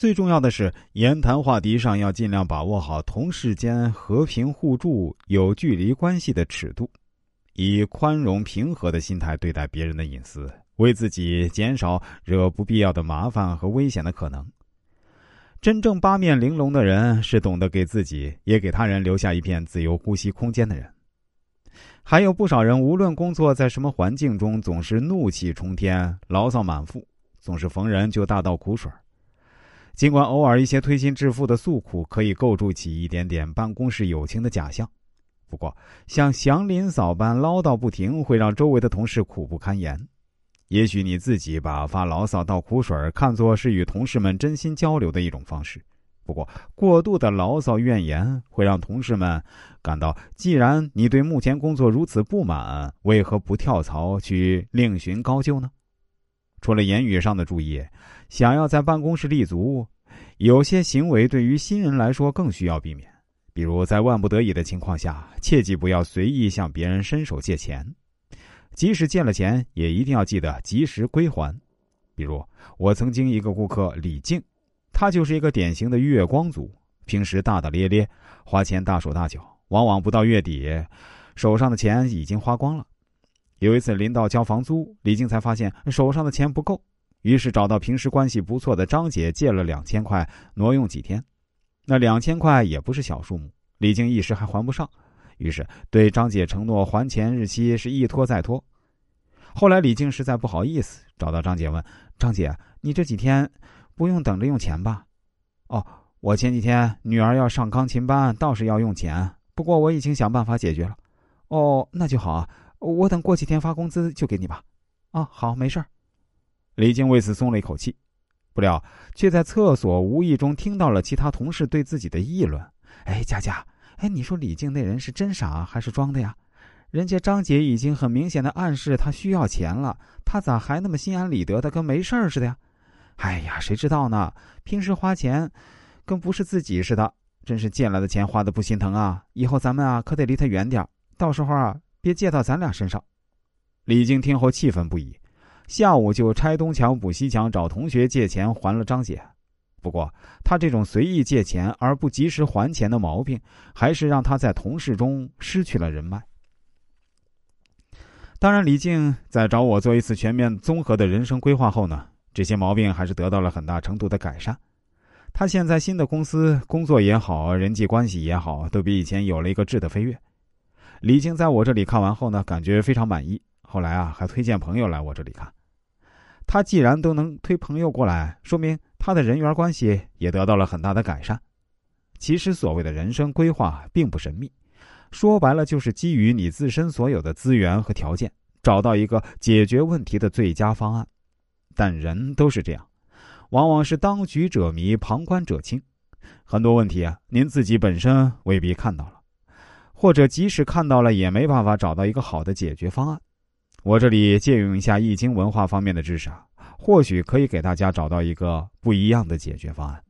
最重要的是，言谈话题上要尽量把握好同事间和平互助、有距离关系的尺度，以宽容平和的心态对待别人的隐私，为自己减少惹不必要的麻烦和危险的可能。真正八面玲珑的人，是懂得给自己也给他人留下一片自由呼吸空间的人。还有不少人，无论工作在什么环境中，总是怒气冲天、牢骚满腹，总是逢人就大倒苦水。尽管偶尔一些推心置腹的诉苦可以构筑起一点点办公室友情的假象，不过像祥林嫂般唠叨不停，会让周围的同事苦不堪言。也许你自己把发牢骚倒苦水看作是与同事们真心交流的一种方式，不过过度的牢骚怨言会让同事们感到，既然你对目前工作如此不满，为何不跳槽去另寻高就呢？除了言语上的注意，想要在办公室立足，有些行为对于新人来说更需要避免。比如，在万不得已的情况下，切记不要随意向别人伸手借钱，即使借了钱，也一定要记得及时归还。比如，我曾经一个顾客李静，他就是一个典型的月光族，平时大大咧咧，花钱大手大脚，往往不到月底，手上的钱已经花光了。有一次临到交房租，李静才发现手上的钱不够，于是找到平时关系不错的张姐借了两千块，挪用几天。那两千块也不是小数目，李静一时还还不上，于是对张姐承诺还钱日期是一拖再拖。后来李静实在不好意思，找到张姐问：“张姐，你这几天不用等着用钱吧？”“哦，我前几天女儿要上钢琴班，倒是要用钱，不过我已经想办法解决了。”“哦，那就好啊。”我等过几天发工资就给你吧，啊，好，没事儿。李静为此松了一口气，不料却在厕所无意中听到了其他同事对自己的议论。哎，佳佳，哎，你说李静那人是真傻还是装的呀？人家张姐已经很明显的暗示他需要钱了，他咋还那么心安理得的跟没事儿似的呀？哎呀，谁知道呢？平时花钱跟不是自己似的，真是借来的钱花的不心疼啊！以后咱们啊可得离他远点到时候啊。别借到咱俩身上。李静听后气愤不已，下午就拆东墙补西墙，找同学借钱还了张姐。不过，他这种随意借钱而不及时还钱的毛病，还是让他在同事中失去了人脉。当然，李静在找我做一次全面综合的人生规划后呢，这些毛病还是得到了很大程度的改善。他现在新的公司工作也好，人际关系也好，都比以前有了一个质的飞跃。李静在我这里看完后呢，感觉非常满意。后来啊，还推荐朋友来我这里看。他既然都能推朋友过来，说明他的人缘关系也得到了很大的改善。其实所谓的人生规划并不神秘，说白了就是基于你自身所有的资源和条件，找到一个解决问题的最佳方案。但人都是这样，往往是当局者迷，旁观者清。很多问题啊，您自己本身未必看到了。或者即使看到了，也没办法找到一个好的解决方案。我这里借用一下易经文化方面的知识啊，或许可以给大家找到一个不一样的解决方案。